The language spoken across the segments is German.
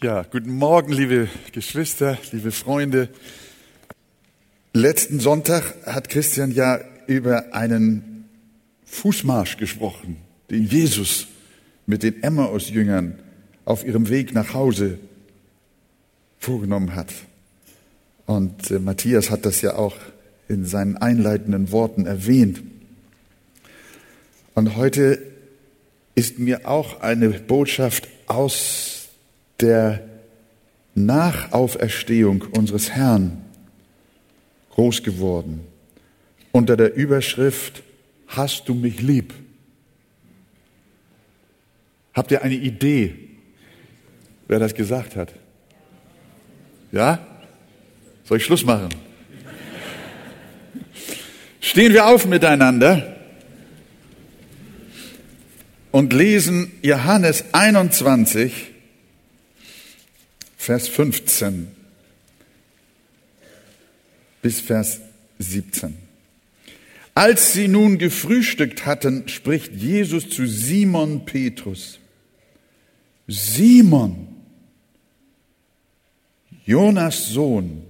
Ja, guten Morgen, liebe Geschwister, liebe Freunde. Letzten Sonntag hat Christian ja über einen Fußmarsch gesprochen, den Jesus mit den Emmaus-Jüngern auf ihrem Weg nach Hause vorgenommen hat. Und äh, Matthias hat das ja auch in seinen einleitenden Worten erwähnt. Und heute ist mir auch eine Botschaft aus der Nachauferstehung unseres Herrn groß geworden. Unter der Überschrift Hast du mich lieb? Habt ihr eine Idee, wer das gesagt hat? Ja? Soll ich Schluss machen? Stehen wir auf miteinander und lesen Johannes 21, Vers 15 bis Vers 17. Als sie nun gefrühstückt hatten, spricht Jesus zu Simon Petrus. Simon, Jonas Sohn,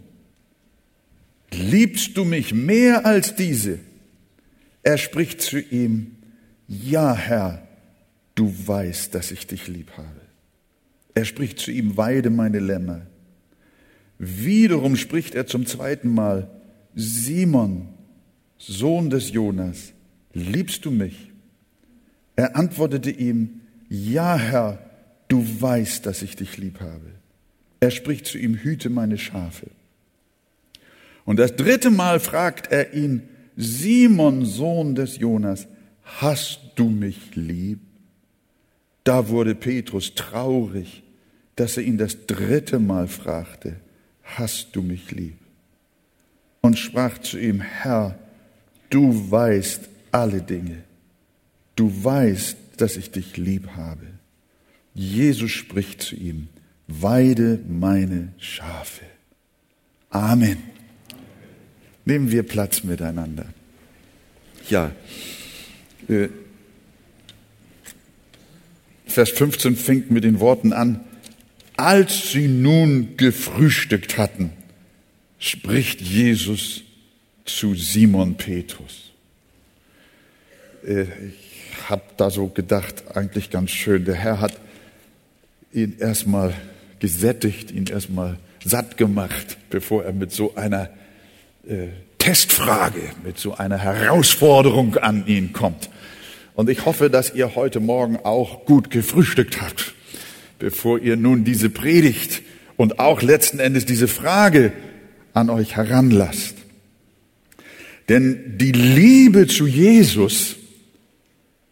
liebst du mich mehr als diese? Er spricht zu ihm, ja Herr, du weißt, dass ich dich lieb habe. Er spricht zu ihm, weide meine Lämmer. Wiederum spricht er zum zweiten Mal, Simon, Sohn des Jonas, liebst du mich? Er antwortete ihm, ja Herr, du weißt, dass ich dich lieb habe. Er spricht zu ihm, hüte meine Schafe. Und das dritte Mal fragt er ihn, Simon, Sohn des Jonas, hast du mich lieb? Da wurde Petrus traurig dass er ihn das dritte Mal fragte, hast du mich lieb? Und sprach zu ihm, Herr, du weißt alle Dinge. Du weißt, dass ich dich lieb habe. Jesus spricht zu ihm, weide meine Schafe. Amen. Nehmen wir Platz miteinander. Ja, äh, Vers 15 fängt mit den Worten an, als sie nun gefrühstückt hatten, spricht Jesus zu Simon Petrus. Äh, ich habe da so gedacht, eigentlich ganz schön, der Herr hat ihn erstmal gesättigt, ihn erstmal satt gemacht, bevor er mit so einer äh, Testfrage, mit so einer Herausforderung an ihn kommt. Und ich hoffe, dass ihr heute Morgen auch gut gefrühstückt habt bevor ihr nun diese Predigt und auch letzten Endes diese Frage an euch heranlasst. Denn die Liebe zu Jesus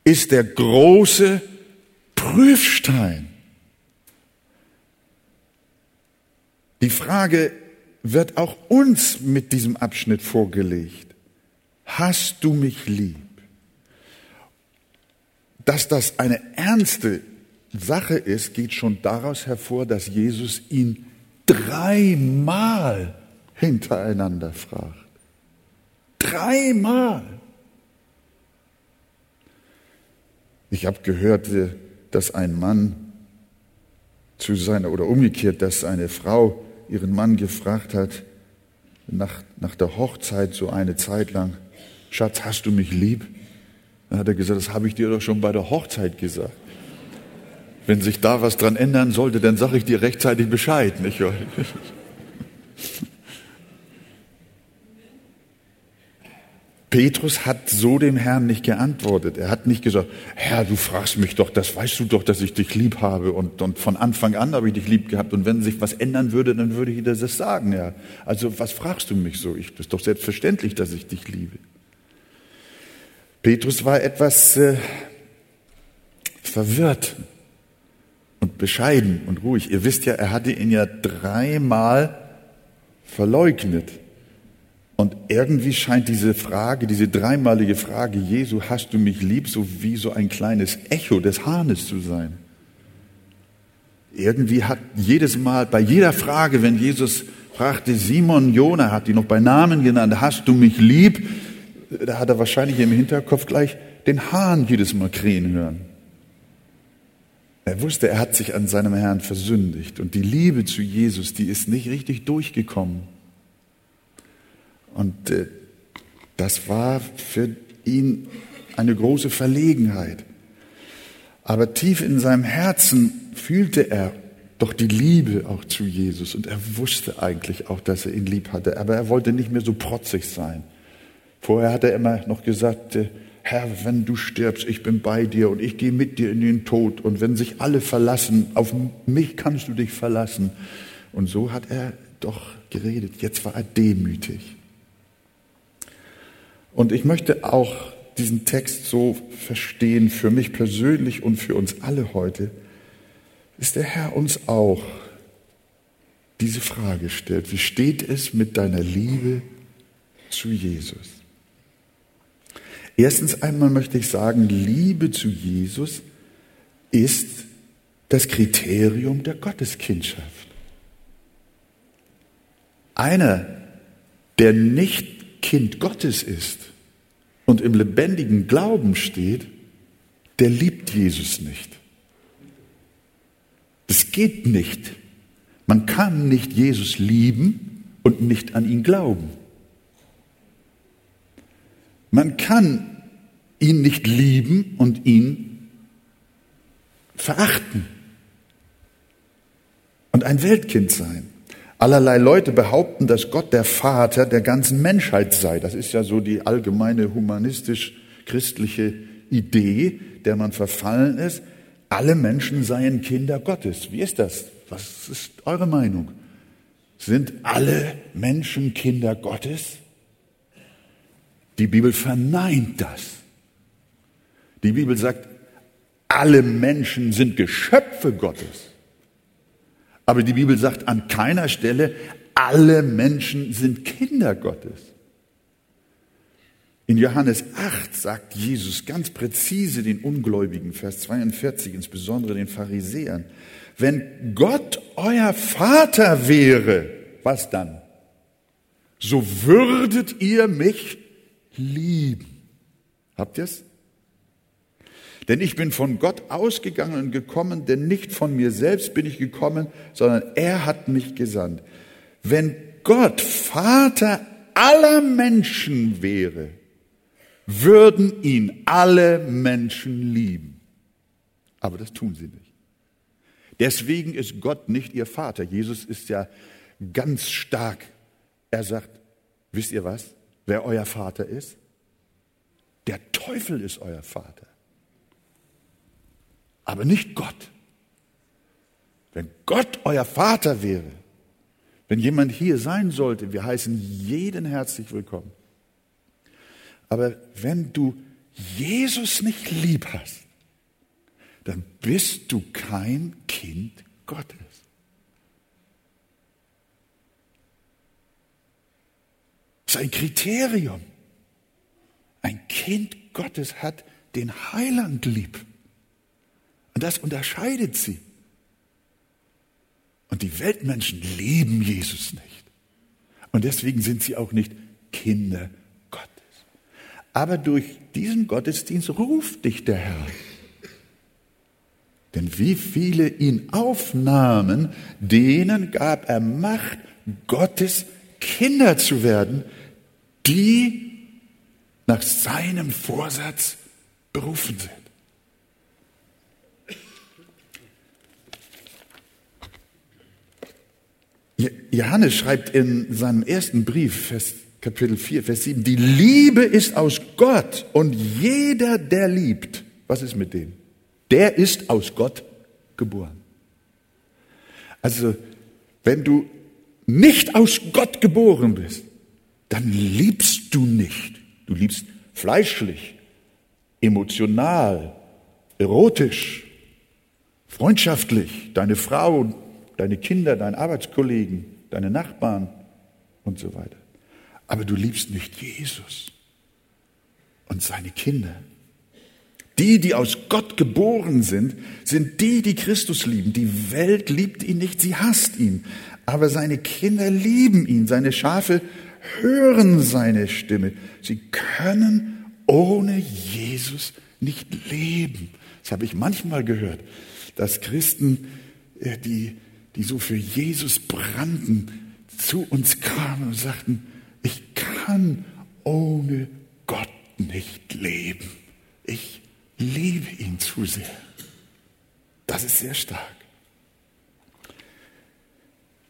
ist der große Prüfstein. Die Frage wird auch uns mit diesem Abschnitt vorgelegt. Hast du mich lieb? Dass das eine ernste Sache ist, geht schon daraus hervor, dass Jesus ihn dreimal hintereinander fragt. Dreimal. Ich habe gehört, dass ein Mann zu seiner, oder umgekehrt, dass eine Frau ihren Mann gefragt hat, nach, nach der Hochzeit so eine Zeit lang, Schatz, hast du mich lieb? Dann hat er gesagt, das habe ich dir doch schon bei der Hochzeit gesagt. Wenn sich da was dran ändern sollte, dann sage ich dir rechtzeitig Bescheid, nicht? Petrus hat so dem Herrn nicht geantwortet. Er hat nicht gesagt, Herr, du fragst mich doch, das weißt du doch, dass ich dich lieb habe und, und von Anfang an habe ich dich lieb gehabt und wenn sich was ändern würde, dann würde ich dir das sagen, ja. Also was fragst du mich so? Ich, ist doch selbstverständlich, dass ich dich liebe. Petrus war etwas äh, verwirrt bescheiden und ruhig. Ihr wisst ja, er hatte ihn ja dreimal verleugnet. Und irgendwie scheint diese Frage, diese dreimalige Frage, Jesu, hast du mich lieb, so wie so ein kleines Echo des Hahnes zu sein. Irgendwie hat jedes Mal, bei jeder Frage, wenn Jesus fragte, Simon Jona, hat ihn noch bei Namen genannt, hast du mich lieb? Da hat er wahrscheinlich im Hinterkopf gleich den Hahn jedes Mal krähen hören. Er wusste, er hat sich an seinem Herrn versündigt und die Liebe zu Jesus, die ist nicht richtig durchgekommen. Und äh, das war für ihn eine große Verlegenheit. Aber tief in seinem Herzen fühlte er doch die Liebe auch zu Jesus und er wusste eigentlich auch, dass er ihn lieb hatte, aber er wollte nicht mehr so protzig sein. Vorher hat er immer noch gesagt, äh, Herr, wenn du stirbst, ich bin bei dir und ich gehe mit dir in den Tod und wenn sich alle verlassen, auf mich kannst du dich verlassen. Und so hat er doch geredet. Jetzt war er demütig. Und ich möchte auch diesen Text so verstehen, für mich persönlich und für uns alle heute, ist der Herr uns auch diese Frage stellt. Wie steht es mit deiner Liebe zu Jesus? Erstens einmal möchte ich sagen, Liebe zu Jesus ist das Kriterium der Gotteskindschaft. Einer, der nicht Kind Gottes ist und im lebendigen Glauben steht, der liebt Jesus nicht. Das geht nicht. Man kann nicht Jesus lieben und nicht an ihn glauben. Man kann ihn nicht lieben und ihn verachten und ein Weltkind sein. Allerlei Leute behaupten, dass Gott der Vater der ganzen Menschheit sei. Das ist ja so die allgemeine humanistisch-christliche Idee, der man verfallen ist. Alle Menschen seien Kinder Gottes. Wie ist das? Was ist eure Meinung? Sind alle Menschen Kinder Gottes? Die Bibel verneint das. Die Bibel sagt, alle Menschen sind Geschöpfe Gottes. Aber die Bibel sagt an keiner Stelle, alle Menschen sind Kinder Gottes. In Johannes 8 sagt Jesus ganz präzise den Ungläubigen, Vers 42, insbesondere den Pharisäern, wenn Gott euer Vater wäre, was dann? So würdet ihr mich lieben. Habt ihr's? Denn ich bin von Gott ausgegangen und gekommen, denn nicht von mir selbst bin ich gekommen, sondern er hat mich gesandt. Wenn Gott Vater aller Menschen wäre, würden ihn alle Menschen lieben. Aber das tun sie nicht. Deswegen ist Gott nicht ihr Vater. Jesus ist ja ganz stark. Er sagt, wisst ihr was? Wer euer Vater ist? Der Teufel ist euer Vater. Aber nicht Gott. Wenn Gott euer Vater wäre, wenn jemand hier sein sollte, wir heißen jeden herzlich willkommen. Aber wenn du Jesus nicht lieb hast, dann bist du kein Kind Gottes. Ist ein Kriterium. Ein Kind Gottes hat den Heiland lieb. Und das unterscheidet sie. Und die Weltmenschen lieben Jesus nicht. Und deswegen sind sie auch nicht Kinder Gottes. Aber durch diesen Gottesdienst ruft dich der Herr. Denn wie viele ihn aufnahmen, denen gab er Macht, Gottes Kinder zu werden, die nach seinem Vorsatz berufen sind. Johannes schreibt in seinem ersten Brief, Vers, Kapitel 4, Vers 7, die Liebe ist aus Gott und jeder, der liebt, was ist mit dem? Der ist aus Gott geboren. Also, wenn du nicht aus Gott geboren bist, dann liebst du nicht. Du liebst fleischlich, emotional, erotisch, freundschaftlich, deine Frau, deine Kinder, deine Arbeitskollegen, deine Nachbarn und so weiter. Aber du liebst nicht Jesus und seine Kinder. Die, die aus Gott geboren sind, sind die, die Christus lieben. Die Welt liebt ihn nicht, sie hasst ihn. Aber seine Kinder lieben ihn, seine Schafe hören seine Stimme. Sie können ohne Jesus nicht leben. Das habe ich manchmal gehört. dass Christen, äh, die, die so für Jesus brannten, zu uns kamen und sagten, ich kann ohne Gott nicht leben. Ich liebe ihn zu sehr. Das ist sehr stark.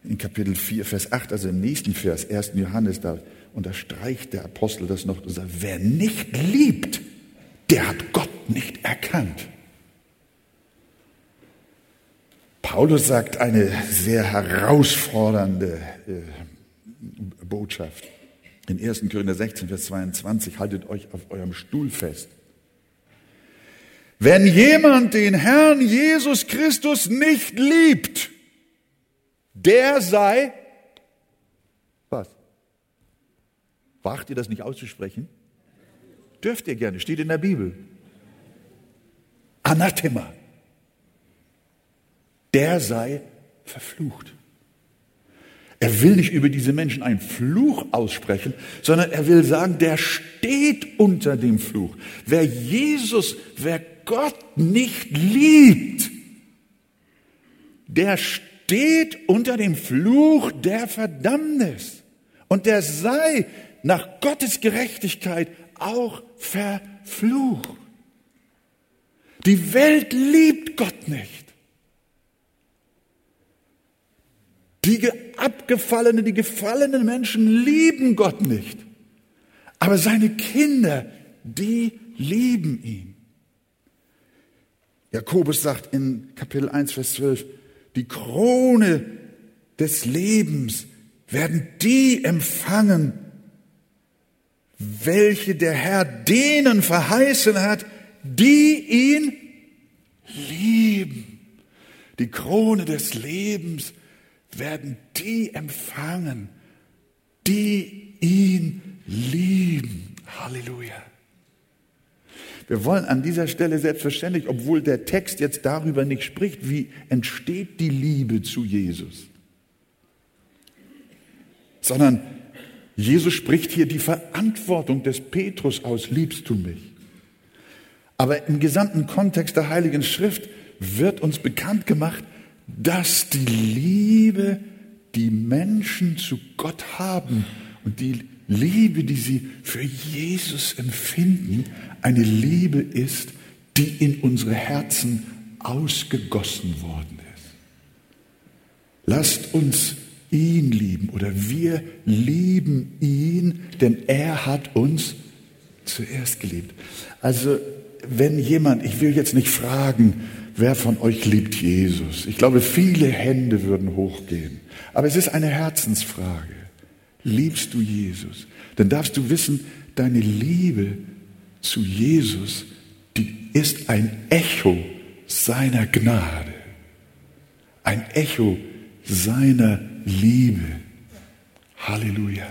In Kapitel 4, Vers 8, also im nächsten Vers, 1. Johannes, da unterstreicht der Apostel das noch und sagt, wer nicht liebt, der hat Gott nicht erkannt. Paulus sagt eine sehr herausfordernde äh, Botschaft. In 1. Korinther 16, Vers 22, haltet euch auf eurem Stuhl fest. Wenn jemand den Herrn Jesus Christus nicht liebt, der sei, was? Wagt ihr das nicht auszusprechen? Dürft ihr gerne, steht in der Bibel. Anathema. Der sei verflucht. Er will nicht über diese Menschen einen Fluch aussprechen, sondern er will sagen, der steht unter dem Fluch. Wer Jesus, wer Gott nicht liebt, der steht unter dem Fluch der Verdammnis. Und der sei nach Gottes Gerechtigkeit auch verflucht. Die Welt liebt Gott nicht. Die abgefallenen, die gefallenen Menschen lieben Gott nicht. Aber seine Kinder, die lieben ihn. Jakobus sagt in Kapitel 1, Vers 12, die Krone des Lebens werden die empfangen, welche der Herr denen verheißen hat, die ihn lieben. Die Krone des Lebens werden die empfangen, die ihn lieben. Halleluja. Wir wollen an dieser Stelle selbstverständlich, obwohl der Text jetzt darüber nicht spricht, wie entsteht die Liebe zu Jesus, sondern Jesus spricht hier die Verantwortung des Petrus aus, liebst du mich? Aber im gesamten Kontext der Heiligen Schrift wird uns bekannt gemacht, dass die Liebe, die Menschen zu Gott haben und die Liebe, die sie für Jesus empfinden, eine Liebe ist, die in unsere Herzen ausgegossen worden ist. Lasst uns ihn lieben oder wir lieben ihn, denn er hat uns zuerst geliebt. Also wenn jemand, ich will jetzt nicht fragen, wer von euch liebt Jesus? Ich glaube, viele Hände würden hochgehen. Aber es ist eine Herzensfrage. Liebst du Jesus? Dann darfst du wissen, deine Liebe zu Jesus, die ist ein Echo seiner Gnade. Ein Echo seiner Liebe. Halleluja.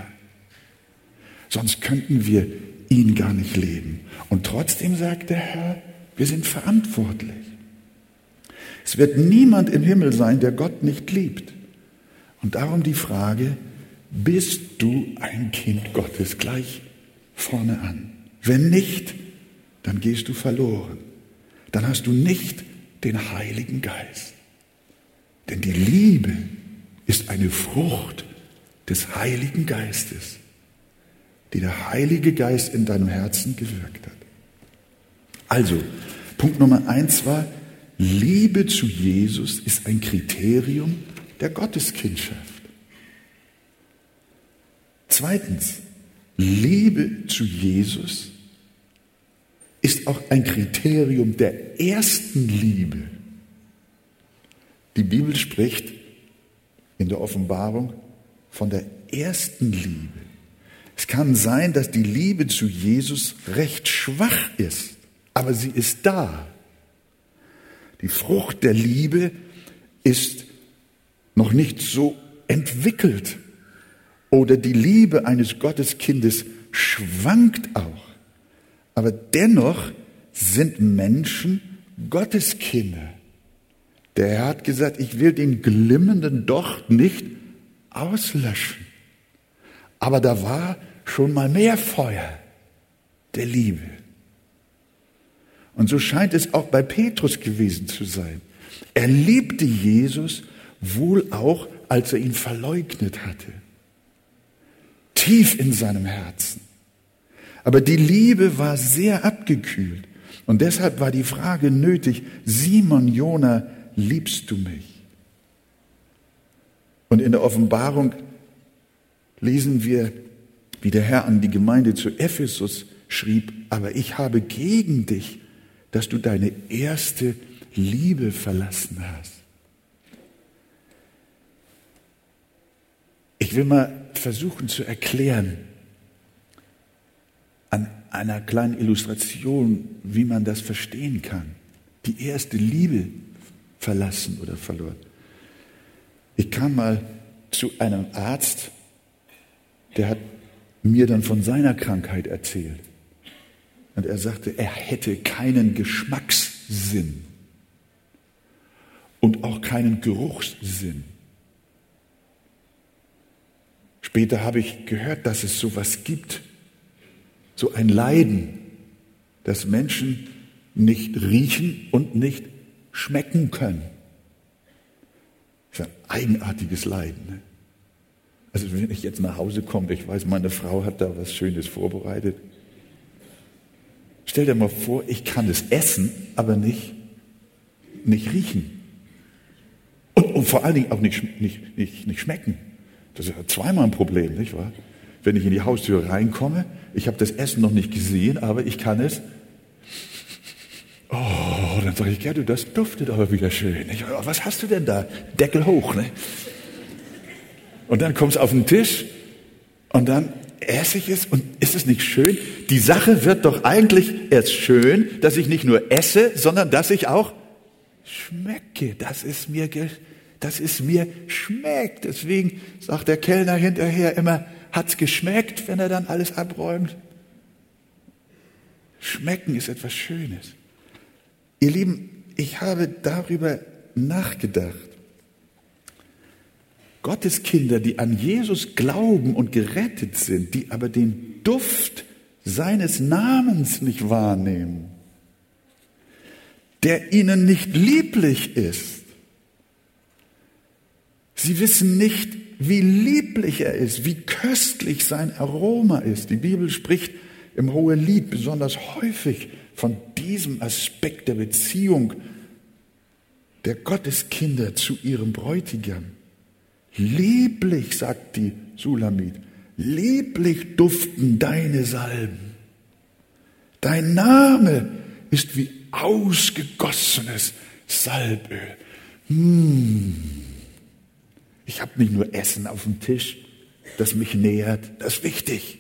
Sonst könnten wir ihn gar nicht leben. Und trotzdem sagt der Herr, wir sind verantwortlich. Es wird niemand im Himmel sein, der Gott nicht liebt. Und darum die Frage, bist du ein Kind Gottes gleich vorne an? Wenn nicht, dann gehst du verloren. Dann hast du nicht den Heiligen Geist. Denn die Liebe ist eine Frucht des Heiligen Geistes, die der Heilige Geist in deinem Herzen gewirkt hat. Also, Punkt Nummer eins war, Liebe zu Jesus ist ein Kriterium der Gotteskindschaft. Zweitens, Liebe zu Jesus ist auch ein Kriterium der ersten Liebe. Die Bibel spricht in der Offenbarung von der ersten Liebe. Es kann sein, dass die Liebe zu Jesus recht schwach ist, aber sie ist da. Die Frucht der Liebe ist noch nicht so entwickelt. Oder die Liebe eines Gotteskindes schwankt auch. Aber dennoch sind Menschen Gotteskinder. Der Herr hat gesagt, ich will den glimmenden Docht nicht auslöschen. Aber da war schon mal mehr Feuer der Liebe. Und so scheint es auch bei Petrus gewesen zu sein. Er liebte Jesus wohl auch, als er ihn verleugnet hatte. Tief in seinem Herzen. Aber die Liebe war sehr abgekühlt. Und deshalb war die Frage nötig, Simon Jona, liebst du mich? Und in der Offenbarung lesen wir, wie der Herr an die Gemeinde zu Ephesus schrieb, aber ich habe gegen dich, dass du deine erste Liebe verlassen hast. Ich will mal versuchen zu erklären, an einer kleinen Illustration, wie man das verstehen kann. Die erste Liebe verlassen oder verloren. Ich kam mal zu einem Arzt, der hat mir dann von seiner Krankheit erzählt. Und er sagte, er hätte keinen Geschmackssinn und auch keinen Geruchssinn. Später habe ich gehört, dass es sowas gibt, so ein Leiden, dass Menschen nicht riechen und nicht schmecken können. Das ist ein eigenartiges Leiden. Ne? Also wenn ich jetzt nach Hause komme, ich weiß, meine Frau hat da was Schönes vorbereitet. Stell dir mal vor, ich kann es essen, aber nicht, nicht riechen. Und, und vor allen Dingen auch nicht, nicht, nicht, nicht schmecken. Das ist zweimal ein Problem, nicht wahr? Wenn ich in die Haustür reinkomme, ich habe das Essen noch nicht gesehen, aber ich kann es. Oh, dann sage ich, Gerdu, das duftet aber wieder schön. Ich, oh, was hast du denn da? Deckel hoch, ne? Und dann kommt es auf den Tisch und dann esse ich es und ist es nicht schön? Die Sache wird doch eigentlich erst schön, dass ich nicht nur esse, sondern dass ich auch schmecke. Das ist mir, das ist mir schmeckt. Deswegen sagt der Kellner hinterher immer, hat's geschmeckt, wenn er dann alles abräumt? Schmecken ist etwas Schönes. Ihr Lieben, ich habe darüber nachgedacht. Gottes Kinder, die an Jesus glauben und gerettet sind, die aber den Duft seines Namens nicht wahrnehmen, der ihnen nicht lieblich ist. Sie wissen nicht, wie lieblich er ist, wie köstlich sein Aroma ist. Die Bibel spricht im Hohen Lied besonders häufig von diesem Aspekt der Beziehung der Gotteskinder zu ihrem Bräutigam. Lieblich, sagt die Sulamit, lieblich duften deine Salben. Dein Name ist wie ausgegossenes Salböl. Hm. Ich habe nicht nur Essen auf dem Tisch, das mich nähert, das ist wichtig.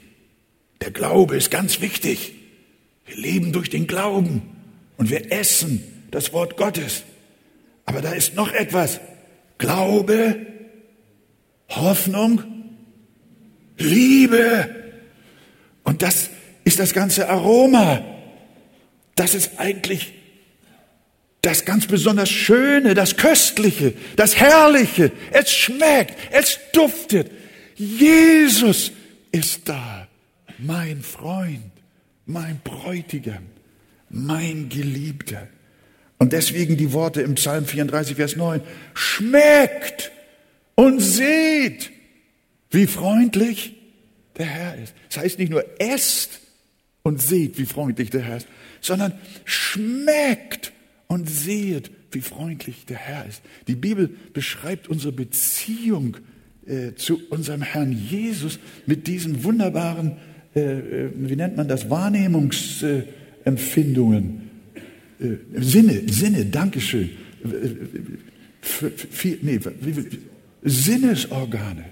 Der Glaube ist ganz wichtig. Wir leben durch den Glauben und wir essen das Wort Gottes. Aber da ist noch etwas. Glaube Hoffnung, Liebe. Und das ist das ganze Aroma. Das ist eigentlich das ganz besonders Schöne, das Köstliche, das Herrliche. Es schmeckt, es duftet. Jesus ist da, mein Freund, mein Bräutigam, mein Geliebter. Und deswegen die Worte im Psalm 34, Vers 9. Schmeckt und seht, wie freundlich der Herr ist. Das heißt nicht nur esst und seht, wie freundlich der Herr ist, sondern schmeckt und seht, wie freundlich der Herr ist. Die Bibel beschreibt unsere Beziehung äh, zu unserem Herrn Jesus mit diesen wunderbaren, äh, äh wie nennt man das, Wahrnehmungsempfindungen. Äh, Sinne, Sinne, Dankeschön. Für, für, nee, Sinnesorgane.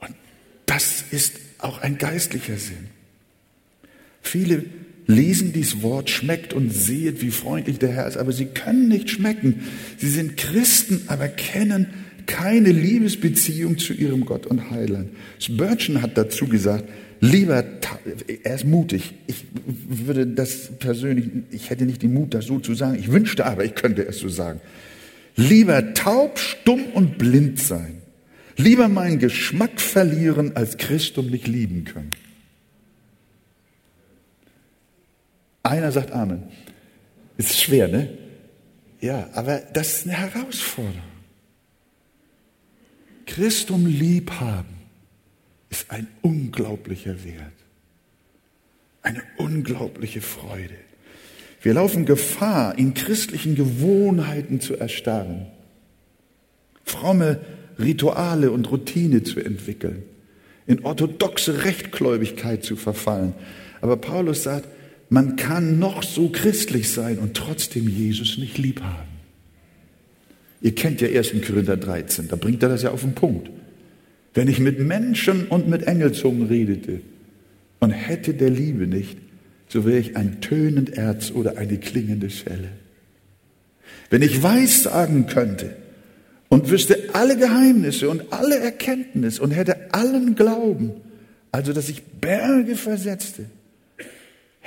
Und das ist auch ein geistlicher Sinn. Viele lesen dieses Wort, schmeckt und sehet, wie freundlich der Herr ist, aber sie können nicht schmecken. Sie sind Christen, aber kennen keine Liebesbeziehung zu ihrem Gott und Heiland. Spurgeon hat dazu gesagt, lieber, er ist mutig. Ich würde das persönlich, ich hätte nicht den Mut, das so zu sagen. Ich wünschte aber, ich könnte es so sagen. Lieber taub, stumm und blind sein. Lieber meinen Geschmack verlieren, als Christum nicht lieben können. Einer sagt Amen. Ist schwer, ne? Ja, aber das ist eine Herausforderung. Christum lieb haben ist ein unglaublicher Wert. Eine unglaubliche Freude. Wir laufen Gefahr, in christlichen Gewohnheiten zu erstarren, fromme Rituale und Routine zu entwickeln, in orthodoxe Rechtgläubigkeit zu verfallen. Aber Paulus sagt, man kann noch so christlich sein und trotzdem Jesus nicht lieb haben. Ihr kennt ja 1. Korinther 13, da bringt er das ja auf den Punkt. Wenn ich mit Menschen und mit Engelzungen redete und hätte der Liebe nicht, so wäre ich ein tönend Erz oder eine klingende Schelle. Wenn ich weiß sagen könnte und wüsste alle Geheimnisse und alle Erkenntnis und hätte allen Glauben, also dass ich Berge versetzte,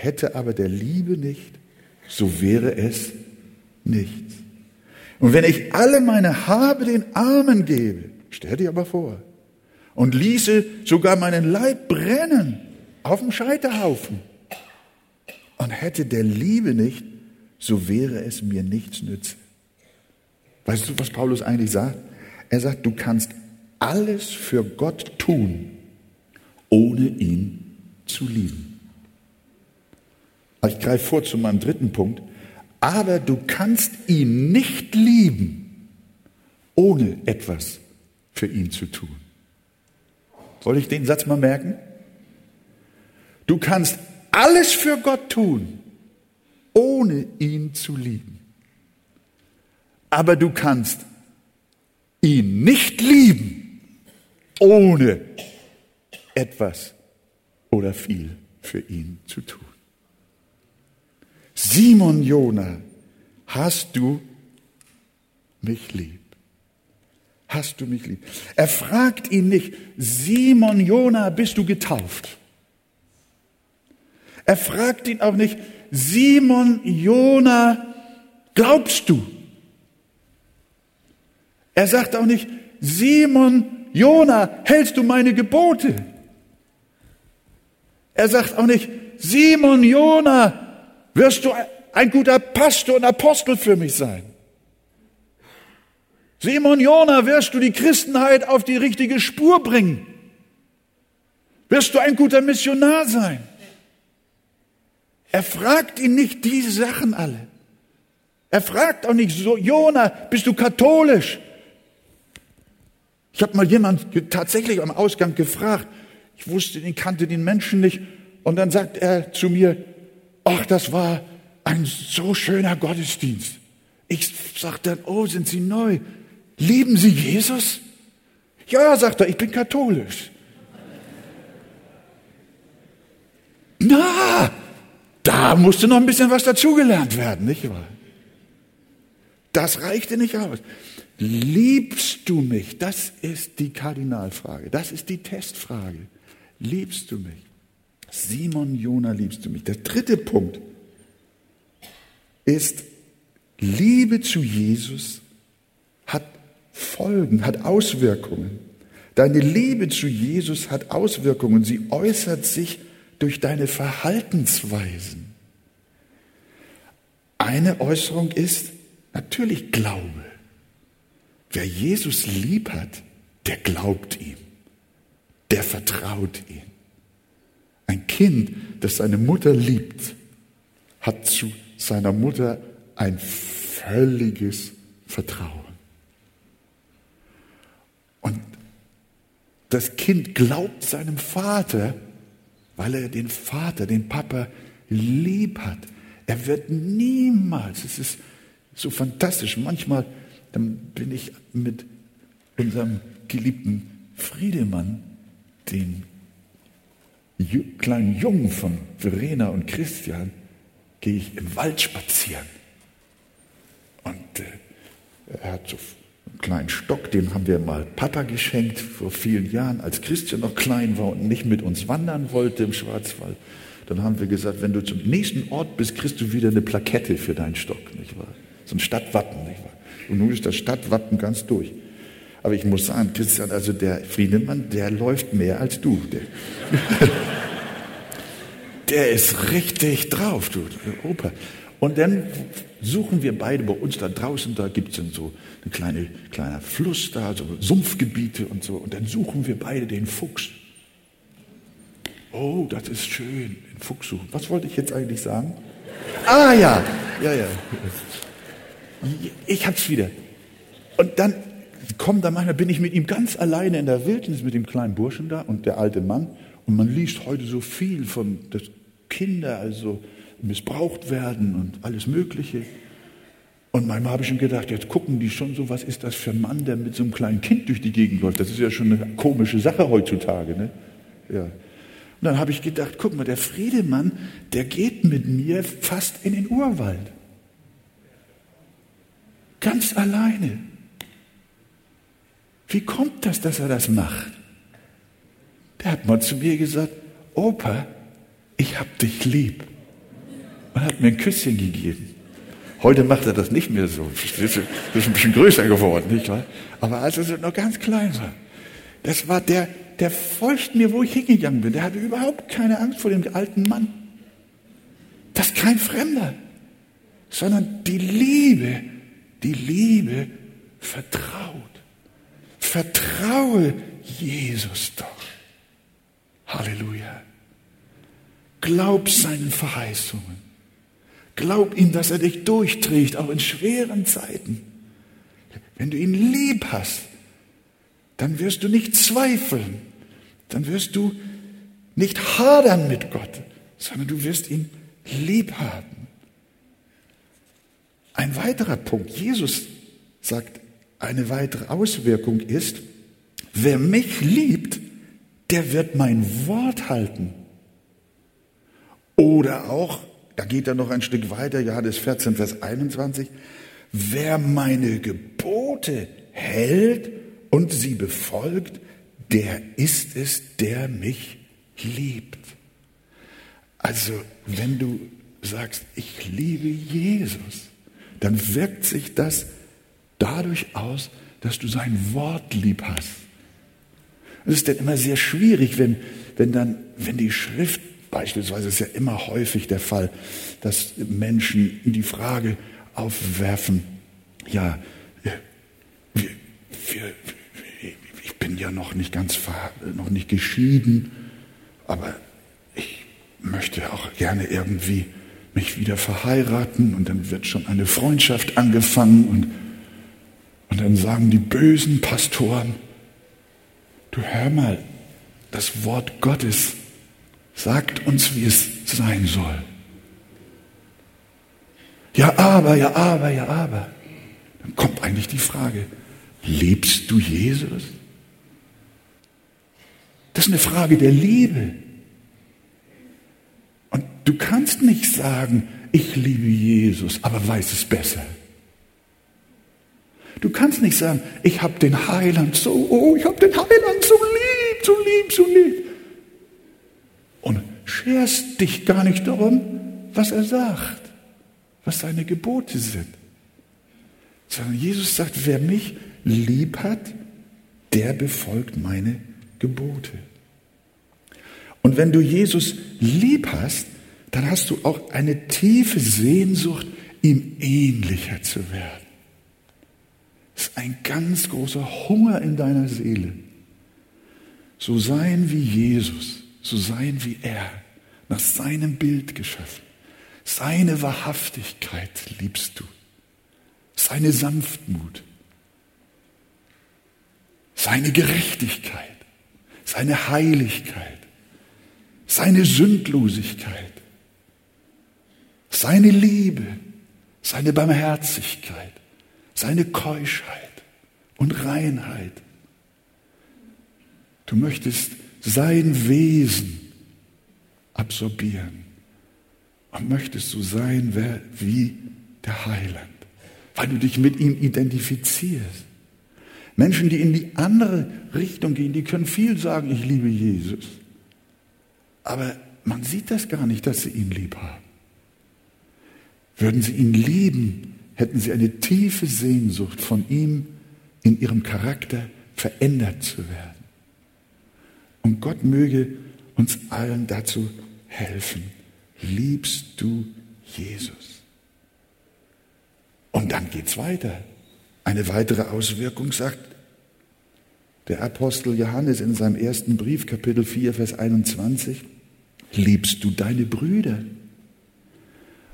hätte aber der Liebe nicht, so wäre es nichts. Und wenn ich alle meine Habe den Armen gebe, stell dir aber vor, und ließe sogar meinen Leib brennen auf dem Scheiterhaufen und hätte der Liebe nicht, so wäre es mir nichts nütze. Weißt du, was Paulus eigentlich sagt? Er sagt, du kannst alles für Gott tun, ohne ihn zu lieben. Ich greife vor zu meinem dritten Punkt. Aber du kannst ihn nicht lieben, ohne etwas für ihn zu tun. Soll ich den Satz mal merken? Du kannst alles für Gott tun, ohne ihn zu lieben. Aber du kannst ihn nicht lieben, ohne etwas oder viel für ihn zu tun. Simon Jona, hast du mich lieb? Hast du mich lieb? Er fragt ihn nicht, Simon Jona, bist du getauft? Er fragt ihn auch nicht, Simon Jona, glaubst du? Er sagt auch nicht, Simon Jona, hältst du meine Gebote? Er sagt auch nicht, Simon Jona, wirst du ein guter Pastor und Apostel für mich sein. Simon Jona, wirst du die Christenheit auf die richtige Spur bringen? Wirst du ein guter Missionar sein? Er fragt ihn nicht diese Sachen alle. Er fragt auch nicht so, Jona, bist du katholisch? Ich habe mal jemand tatsächlich am Ausgang gefragt. Ich wusste, ich kannte den Menschen nicht. Und dann sagt er zu mir, ach, das war ein so schöner Gottesdienst. Ich sagte dann, oh, sind Sie neu? Lieben Sie Jesus? Ja, sagt er, ich bin katholisch. Na, da musste noch ein bisschen was dazugelernt werden, nicht wahr? Das reichte nicht aus. Liebst du mich? Das ist die Kardinalfrage. Das ist die Testfrage. Liebst du mich? Simon Jona liebst du mich. Der dritte Punkt ist, Liebe zu Jesus hat Folgen, hat Auswirkungen. Deine Liebe zu Jesus hat Auswirkungen. Sie äußert sich durch deine Verhaltensweisen. Eine Äußerung ist natürlich Glaube. Wer Jesus lieb hat, der glaubt ihm, der vertraut ihm. Ein Kind, das seine Mutter liebt, hat zu seiner Mutter ein völliges Vertrauen. Und das Kind glaubt seinem Vater, weil er den Vater, den Papa lieb hat. Er wird niemals, es ist so fantastisch, manchmal dann bin ich mit unserem geliebten Friedemann, den kleinen Jungen von Verena und Christian gehe ich im Wald spazieren. Und äh, er hat so einen kleinen Stock, den haben wir mal Papa geschenkt vor vielen Jahren, als Christian noch klein war und nicht mit uns wandern wollte im Schwarzwald. Dann haben wir gesagt, wenn du zum nächsten Ort bist, kriegst du wieder eine Plakette für deinen Stock, nicht wahr? So ein Stadtwappen, nicht wahr? Und nun ist das Stadtwappen ganz durch. Aber ich muss sagen, Christian, also der Friedemann, der läuft mehr als du. Der, der ist richtig drauf, du Opa. Und dann suchen wir beide bei uns da draußen, da gibt es so ein kleine, kleiner Fluss da, so Sumpfgebiete und so. Und dann suchen wir beide den Fuchs. Oh, das ist schön, den Fuchs suchen. Was wollte ich jetzt eigentlich sagen? Ah ja, ja, ja. Ich hab's wieder. Und dann kommt da manchmal, bin ich mit ihm ganz alleine in der Wildnis mit dem kleinen Burschen da und der alte Mann. Und man liest heute so viel von, dass Kinder also missbraucht werden und alles Mögliche. Und manchmal habe ich schon gedacht, jetzt gucken die schon so, was ist das für ein Mann, der mit so einem kleinen Kind durch die Gegend läuft. Das ist ja schon eine komische Sache heutzutage. Ne? Ja. Und dann habe ich gedacht, guck mal, der Friedemann, der geht mit mir fast in den Urwald. Ganz alleine. Wie kommt das, dass er das macht? Der hat mal zu mir gesagt, Opa, ich hab dich lieb. Und hat mir ein Küsschen gegeben. Heute macht er das nicht mehr so. Ist ein bisschen größer geworden, nicht wahr? Aber als er noch ganz klein war, das war der, der folgt mir, wo ich hingegangen bin. Der hatte überhaupt keine Angst vor dem alten Mann. Das ist kein Fremder, sondern die Liebe, die Liebe vertraut. Vertraue Jesus doch. Halleluja. Glaub seinen Verheißungen. Glaub ihm, dass er dich durchträgt, auch in schweren Zeiten. Wenn du ihn lieb hast, dann wirst du nicht zweifeln, dann wirst du nicht hadern mit Gott, sondern du wirst ihn lieb haben. Ein weiterer Punkt, Jesus sagt, eine weitere Auswirkung ist, wer mich liebt, der wird mein Wort halten. Oder auch, da geht er noch ein Stück weiter, Johannes 14, Vers 21, wer meine Gebote hält und sie befolgt, der ist es, der mich liebt. Also, wenn du sagst, ich liebe Jesus, dann wirkt sich das dadurch aus, dass du sein Wort lieb hast. Es ist dann immer sehr schwierig, wenn, wenn dann, wenn die Schrift beispielsweise ist ja immer häufig der Fall, dass Menschen die Frage aufwerfen, ja, wir, wir, ich bin ja noch nicht ganz, noch nicht geschieden, aber ich möchte auch gerne irgendwie mich wieder verheiraten und dann wird schon eine Freundschaft angefangen und, und dann sagen die bösen Pastoren, du hör mal, das Wort Gottes sagt uns, wie es sein soll. Ja, aber, ja, aber, ja, aber. Dann kommt eigentlich die Frage, liebst du Jesus? Das ist eine Frage der Liebe. Und du kannst nicht sagen, ich liebe Jesus, aber weiß es besser. Du kannst nicht sagen, ich habe den Heiland so, oh, ich habe den Heiland so lieb, so lieb, so lieb. Und scherst dich gar nicht darum, was er sagt, was seine Gebote sind. Sondern Jesus sagt, wer mich lieb hat, der befolgt meine Gebote. Und wenn du Jesus lieb hast, dann hast du auch eine tiefe Sehnsucht, ihm ähnlicher zu werden. Ist ein ganz großer Hunger in deiner Seele. So sein wie Jesus, so sein wie er, nach seinem Bild geschaffen. Seine Wahrhaftigkeit liebst du, seine Sanftmut, seine Gerechtigkeit, seine Heiligkeit, seine Sündlosigkeit, seine Liebe, seine Barmherzigkeit, seine Keuschheit und Reinheit. Du möchtest sein Wesen absorbieren und möchtest so sein wie der Heiland, weil du dich mit ihm identifizierst. Menschen, die in die andere Richtung gehen, die können viel sagen, ich liebe Jesus. Aber man sieht das gar nicht, dass sie ihn lieb haben. Würden sie ihn lieben, hätten sie eine tiefe Sehnsucht von ihm in ihrem Charakter verändert zu werden. Und Gott möge uns allen dazu helfen. Liebst du Jesus? Und dann geht's weiter. Eine weitere Auswirkung sagt der Apostel Johannes in seinem ersten Brief, Kapitel 4, Vers 21, liebst du deine Brüder?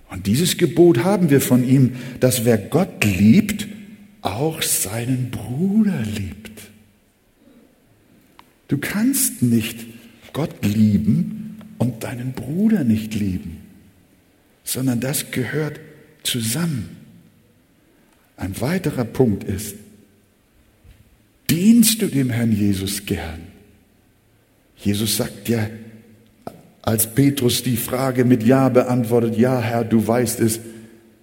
Und dieses Gebot haben wir von ihm, dass wer Gott liebt, auch seinen Bruder liebt. Du kannst nicht Gott lieben und deinen Bruder nicht lieben, sondern das gehört zusammen. Ein weiterer Punkt ist, dienst du dem Herrn Jesus gern? Jesus sagt ja, als Petrus die Frage mit Ja beantwortet, ja Herr, du weißt es,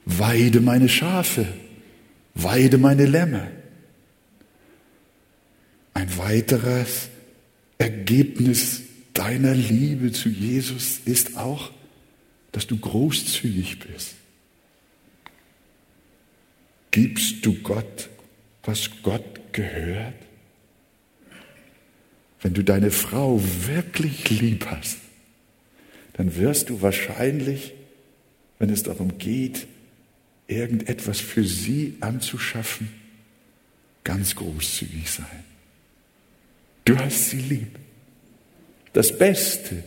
weide meine Schafe, weide meine Lämmer. Ein weiteres Ergebnis deiner Liebe zu Jesus ist auch, dass du großzügig bist. Gibst du Gott, was Gott gehört? Wenn du deine Frau wirklich lieb hast, dann wirst du wahrscheinlich, wenn es darum geht, irgendetwas für sie anzuschaffen, ganz großzügig sein. Du hast sie lieb. Das Beste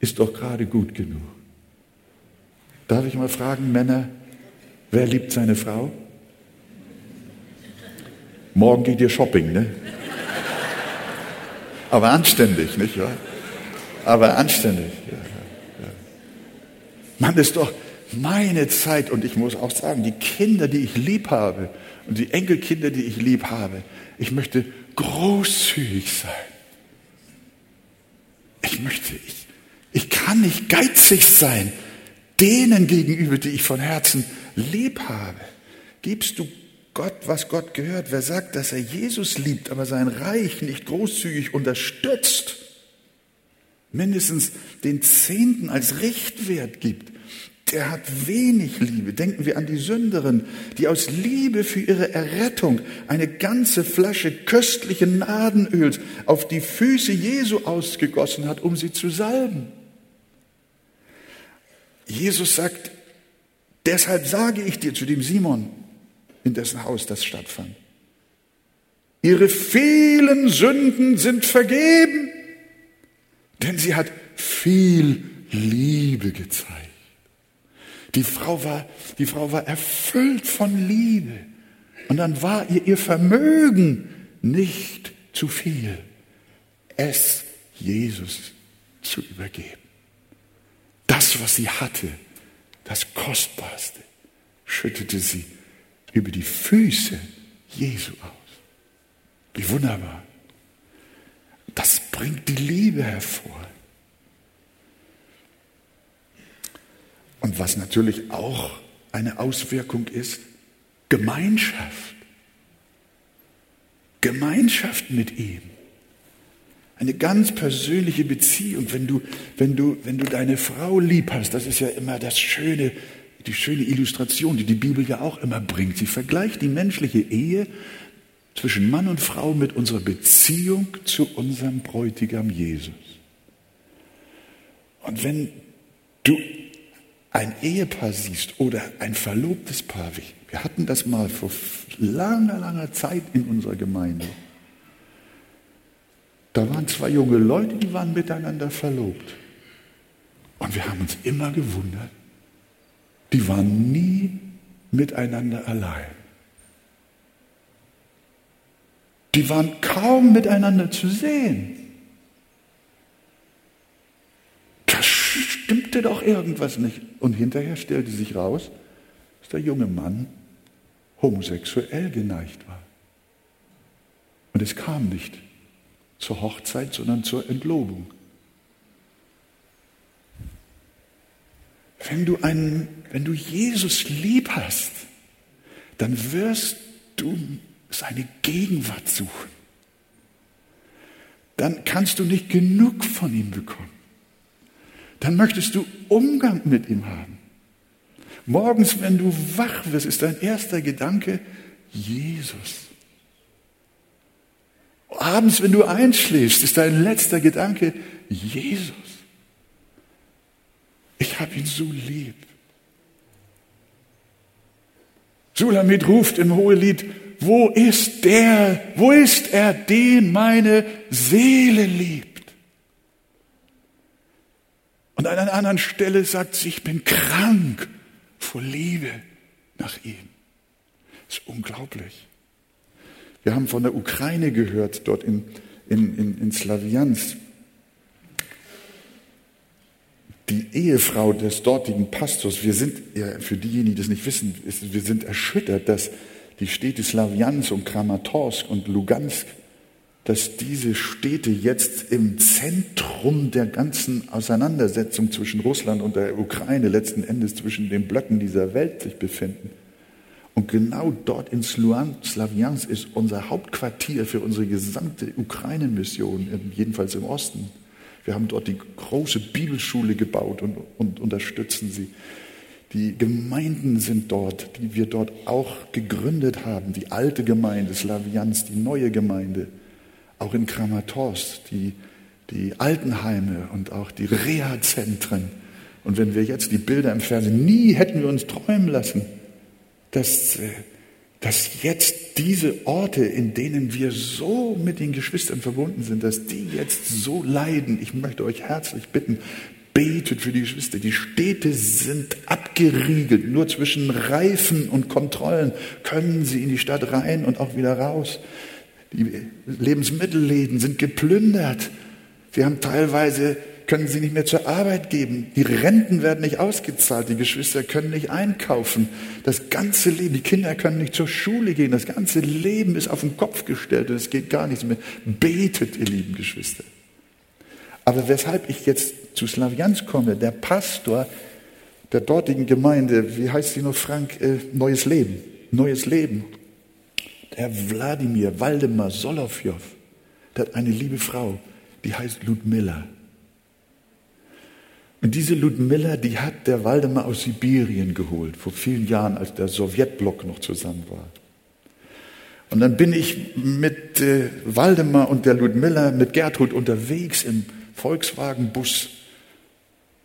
ist doch gerade gut genug. Darf ich mal fragen, Männer, wer liebt seine Frau? Morgen geht ihr Shopping, ne? Aber anständig, nicht wahr? Aber anständig. Ja. Mann, ist doch meine Zeit und ich muss auch sagen, die Kinder, die ich lieb habe und die Enkelkinder, die ich lieb habe, ich möchte großzügig sein. Ich möchte, ich, ich kann nicht geizig sein denen gegenüber, die ich von Herzen lieb habe. Gibst du Gott, was Gott gehört? Wer sagt, dass er Jesus liebt, aber sein Reich nicht großzügig unterstützt, mindestens den Zehnten als Richtwert gibt, der hat wenig Liebe. Denken wir an die Sünderin, die aus Liebe für ihre Errettung eine ganze Flasche köstlichen Nadenöls auf die Füße Jesu ausgegossen hat, um sie zu salben. Jesus sagt, deshalb sage ich dir zu dem Simon, in dessen Haus das stattfand, ihre vielen Sünden sind vergeben, denn sie hat viel Liebe gezeigt. Die Frau war, die Frau war erfüllt von Liebe. Und dann war ihr ihr Vermögen nicht zu viel, es Jesus zu übergeben. Das, was sie hatte, das Kostbarste, schüttete sie über die Füße Jesu aus. Wie wunderbar. Das bringt die Liebe hervor. Und was natürlich auch eine Auswirkung ist, Gemeinschaft. Gemeinschaft mit ihm. Eine ganz persönliche Beziehung. Wenn du, wenn du, wenn du deine Frau lieb hast, das ist ja immer das schöne, die schöne Illustration, die die Bibel ja auch immer bringt. Sie vergleicht die menschliche Ehe zwischen Mann und Frau mit unserer Beziehung zu unserem Bräutigam Jesus. Und wenn du ein Ehepaar siehst oder ein verlobtes Paar, wir hatten das mal vor langer, langer Zeit in unserer Gemeinde. Da waren zwei junge Leute, die waren miteinander verlobt. Und wir haben uns immer gewundert, die waren nie miteinander allein. Die waren kaum miteinander zu sehen. stimmte doch irgendwas nicht. Und hinterher stellte sich raus, dass der junge Mann homosexuell geneigt war. Und es kam nicht zur Hochzeit, sondern zur Entlobung. Wenn du, einen, wenn du Jesus lieb hast, dann wirst du seine Gegenwart suchen. Dann kannst du nicht genug von ihm bekommen dann möchtest du Umgang mit ihm haben. Morgens, wenn du wach wirst, ist dein erster Gedanke Jesus. Abends, wenn du einschläfst, ist dein letzter Gedanke Jesus. Ich habe ihn so lieb. Sulamit ruft im Hohelied, wo ist der, wo ist er, den meine Seele liebt? Und an einer anderen Stelle sagt sie, ich bin krank vor Liebe nach ihm. Das ist unglaublich. Wir haben von der Ukraine gehört, dort in, in, in, in Slawiansk. Die Ehefrau des dortigen Pastors, wir sind, ja, für diejenigen, die das nicht wissen, wir sind erschüttert, dass die Städte Slawiansk und Kramatorsk und Lugansk, dass diese Städte jetzt im Zentrum der ganzen Auseinandersetzung zwischen Russland und der Ukraine, letzten Endes zwischen den Blöcken dieser Welt sich befinden. Und genau dort in Slawiansk ist unser Hauptquartier für unsere gesamte Ukraine-Mission, jedenfalls im Osten. Wir haben dort die große Bibelschule gebaut und, und unterstützen sie. Die Gemeinden sind dort, die wir dort auch gegründet haben. Die alte Gemeinde Slawiansk, die neue Gemeinde. Auch in Kramatorsk, die, die Altenheime und auch die Reha-Zentren. Und wenn wir jetzt die Bilder im Fernsehen, nie hätten wir uns träumen lassen, dass, äh, dass jetzt diese Orte, in denen wir so mit den Geschwistern verbunden sind, dass die jetzt so leiden. Ich möchte euch herzlich bitten, betet für die Geschwister. Die Städte sind abgeriegelt. Nur zwischen Reifen und Kontrollen können sie in die Stadt rein und auch wieder raus. Die Lebensmittelläden sind geplündert. Sie haben teilweise können sie nicht mehr zur Arbeit geben. Die Renten werden nicht ausgezahlt. Die Geschwister können nicht einkaufen. Das ganze Leben, die Kinder können nicht zur Schule gehen. Das ganze Leben ist auf den Kopf gestellt und es geht gar nichts mehr. Betet, ihr lieben Geschwister. Aber weshalb ich jetzt zu Slaviansk komme, der Pastor der dortigen Gemeinde, wie heißt sie noch, Frank? Äh, Neues Leben. Neues Leben. Der Wladimir Waldemar Solowjow, der hat eine liebe Frau, die heißt Ludmilla. Und diese Ludmilla, die hat der Waldemar aus Sibirien geholt, vor vielen Jahren, als der Sowjetblock noch zusammen war. Und dann bin ich mit äh, Waldemar und der Ludmilla, mit Gertrud unterwegs im Volkswagenbus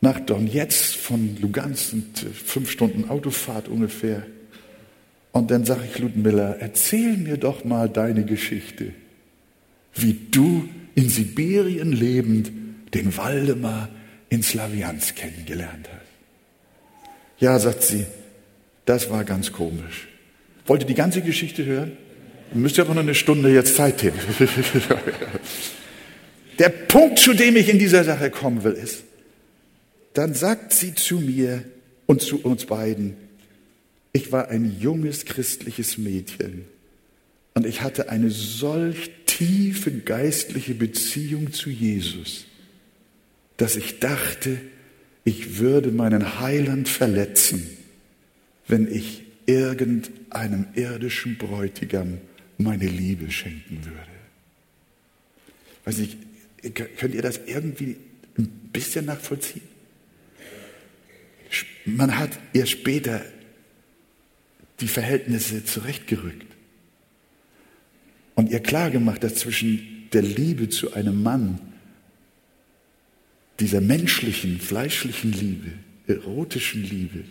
nach Donetsk von Lugansk, sind äh, fünf Stunden Autofahrt ungefähr. Und dann sage ich Ludmilla, erzähl mir doch mal deine Geschichte, wie du in Sibirien lebend den Waldemar in Slawiansk kennengelernt hat. Ja, sagt sie, das war ganz komisch. Wollt ihr die ganze Geschichte hören? Müsst ihr aber noch eine Stunde jetzt Zeit nehmen. Der Punkt, zu dem ich in dieser Sache kommen will, ist, dann sagt sie zu mir und zu uns beiden, ich war ein junges christliches Mädchen und ich hatte eine solch tiefe geistliche Beziehung zu Jesus dass ich dachte, ich würde meinen Heiland verletzen, wenn ich irgendeinem irdischen Bräutigam meine Liebe schenken würde. Weiß nicht, könnt ihr das irgendwie ein bisschen nachvollziehen? Man hat erst später die Verhältnisse zurechtgerückt und ihr klargemacht, dass zwischen der Liebe zu einem Mann dieser menschlichen, fleischlichen Liebe, erotischen Liebe,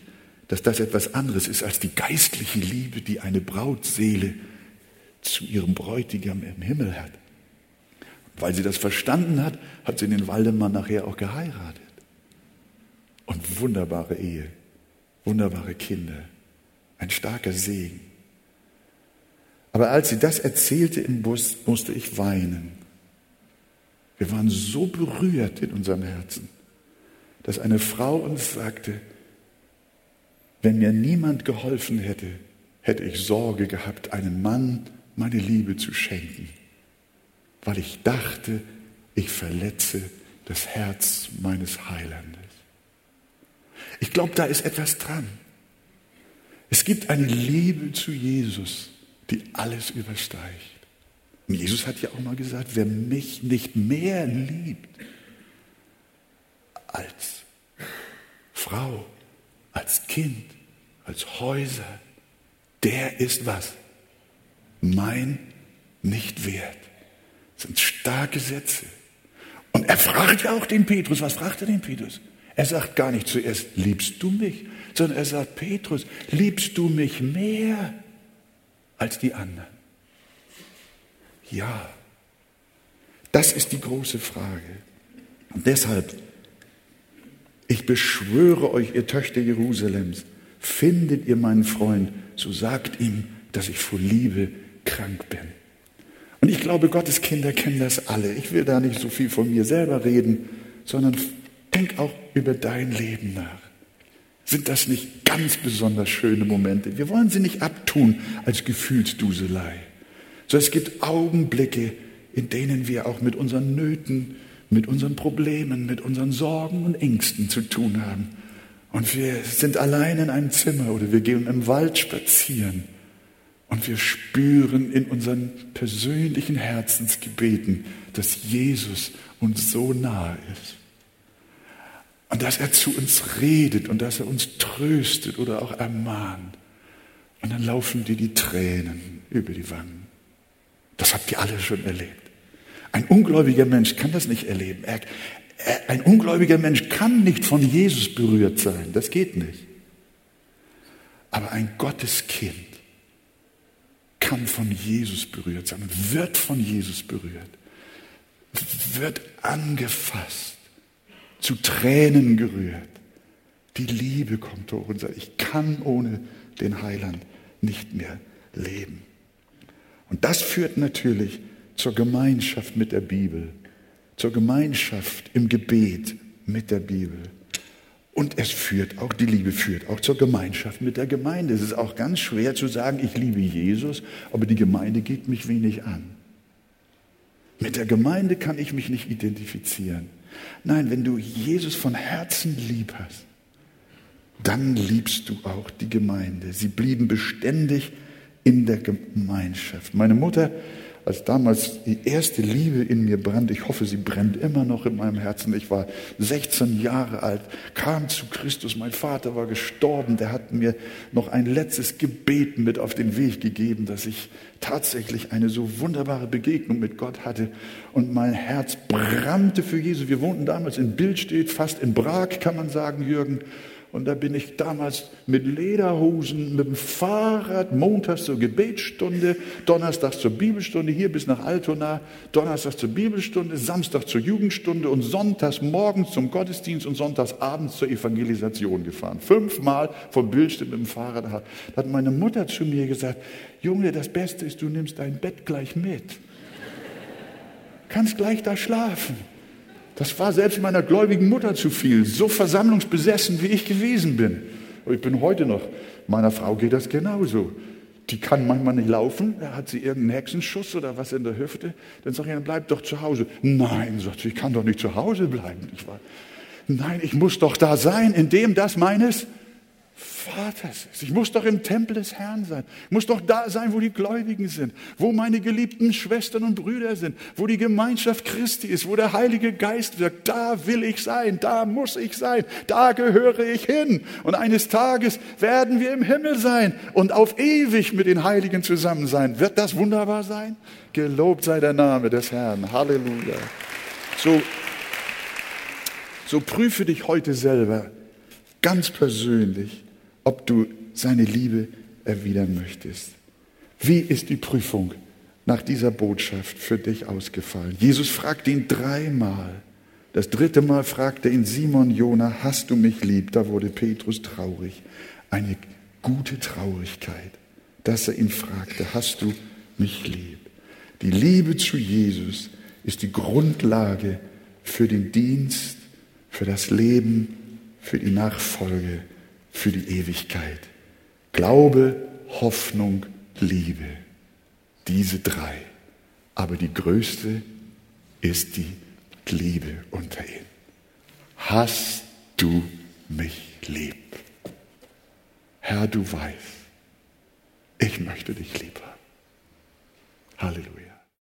dass das etwas anderes ist als die geistliche Liebe, die eine Brautseele zu ihrem Bräutigam im Himmel hat. Weil sie das verstanden hat, hat sie den Waldemar nachher auch geheiratet. Und wunderbare Ehe, wunderbare Kinder, ein starker Segen. Aber als sie das erzählte im Bus, musste ich weinen. Wir waren so berührt in unserem Herzen, dass eine Frau uns sagte, wenn mir niemand geholfen hätte, hätte ich Sorge gehabt, einem Mann meine Liebe zu schenken, weil ich dachte, ich verletze das Herz meines Heilandes. Ich glaube, da ist etwas dran. Es gibt eine Liebe zu Jesus, die alles übersteigt. Und Jesus hat ja auch mal gesagt, wer mich nicht mehr liebt als Frau, als Kind, als Häuser, der ist was? Mein nicht wert. Das sind starke Sätze. Und er fragt ja auch den Petrus, was fragt er den Petrus? Er sagt gar nicht zuerst, liebst du mich? sondern er sagt, Petrus, liebst du mich mehr als die anderen? Ja, das ist die große Frage. Und deshalb, ich beschwöre euch, ihr Töchter Jerusalems, findet ihr meinen Freund, so sagt ihm, dass ich vor Liebe krank bin. Und ich glaube, Gottes Kinder kennen das alle. Ich will da nicht so viel von mir selber reden, sondern denk auch über dein Leben nach. Sind das nicht ganz besonders schöne Momente? Wir wollen sie nicht abtun als Gefühlsduselei, sondern es gibt Augenblicke, in denen wir auch mit unseren Nöten, mit unseren Problemen, mit unseren Sorgen und Ängsten zu tun haben. Und wir sind allein in einem Zimmer oder wir gehen im Wald spazieren und wir spüren in unseren persönlichen Herzensgebeten, dass Jesus uns so nahe ist. Und dass er zu uns redet und dass er uns tröstet oder auch ermahnt. Und dann laufen dir die Tränen über die Wangen. Das habt ihr alle schon erlebt. Ein ungläubiger Mensch kann das nicht erleben. Er, er, ein ungläubiger Mensch kann nicht von Jesus berührt sein. Das geht nicht. Aber ein Gotteskind kann von Jesus berührt sein und wird von Jesus berührt, wird angefasst, zu Tränen gerührt. Die Liebe kommt hoch und sagt, ich kann ohne den Heiland nicht mehr leben. Und das führt natürlich zur Gemeinschaft mit der Bibel, zur Gemeinschaft im Gebet mit der Bibel. Und es führt auch, die Liebe führt auch zur Gemeinschaft mit der Gemeinde. Es ist auch ganz schwer zu sagen, ich liebe Jesus, aber die Gemeinde geht mich wenig an. Mit der Gemeinde kann ich mich nicht identifizieren. Nein, wenn du Jesus von Herzen lieb hast, dann liebst du auch die Gemeinde. Sie blieben beständig in der Gemeinschaft. Meine Mutter als damals die erste Liebe in mir brannte, ich hoffe, sie brennt immer noch in meinem Herzen. Ich war 16 Jahre alt, kam zu Christus, mein Vater war gestorben, der hat mir noch ein letztes Gebet mit auf den Weg gegeben, dass ich tatsächlich eine so wunderbare Begegnung mit Gott hatte und mein Herz brannte für Jesus. Wir wohnten damals in Bildstedt, fast in Prag, kann man sagen, Jürgen. Und da bin ich damals mit Lederhosen, mit dem Fahrrad, montags zur Gebetsstunde, donnerstags zur Bibelstunde, hier bis nach Altona, donnerstags zur Bibelstunde, samstags zur Jugendstunde und sonntags morgens zum Gottesdienst und sonntags abends zur Evangelisation gefahren. Fünfmal vom Bildstedt mit dem Fahrrad. Da hat meine Mutter zu mir gesagt, Junge, das Beste ist, du nimmst dein Bett gleich mit. Kannst gleich da schlafen. Das war selbst meiner gläubigen Mutter zu viel, so versammlungsbesessen wie ich gewesen bin. Und ich bin heute noch, meiner Frau geht das genauso. Die kann manchmal nicht laufen, da hat sie irgendeinen Hexenschuss oder was in der Hüfte. Dann sage ich, dann bleib doch zu Hause. Nein, sagt sie, ich kann doch nicht zu Hause bleiben. Ich war, nein, ich muss doch da sein, in dem das meines Vaters ist. Ich muss doch im Tempel des Herrn sein. Ich muss doch da sein, wo die Gläubigen sind, wo meine geliebten Schwestern und Brüder sind, wo die Gemeinschaft Christi ist, wo der Heilige Geist wirkt. Da will ich sein, da muss ich sein, da gehöre ich hin. Und eines Tages werden wir im Himmel sein und auf ewig mit den Heiligen zusammen sein. Wird das wunderbar sein? Gelobt sei der Name des Herrn. Halleluja. So, so prüfe dich heute selber ganz persönlich ob du seine Liebe erwidern möchtest. Wie ist die Prüfung nach dieser Botschaft für dich ausgefallen? Jesus fragt ihn dreimal. Das dritte Mal fragte ihn Simon Jona, hast du mich lieb? Da wurde Petrus traurig. Eine gute Traurigkeit, dass er ihn fragte, hast du mich lieb? Die Liebe zu Jesus ist die Grundlage für den Dienst, für das Leben, für die Nachfolge für die Ewigkeit. Glaube, Hoffnung, Liebe. Diese drei. Aber die größte ist die Liebe unter ihnen. Hast du mich lieb? Herr, du weißt, ich möchte dich lieb haben. Halleluja.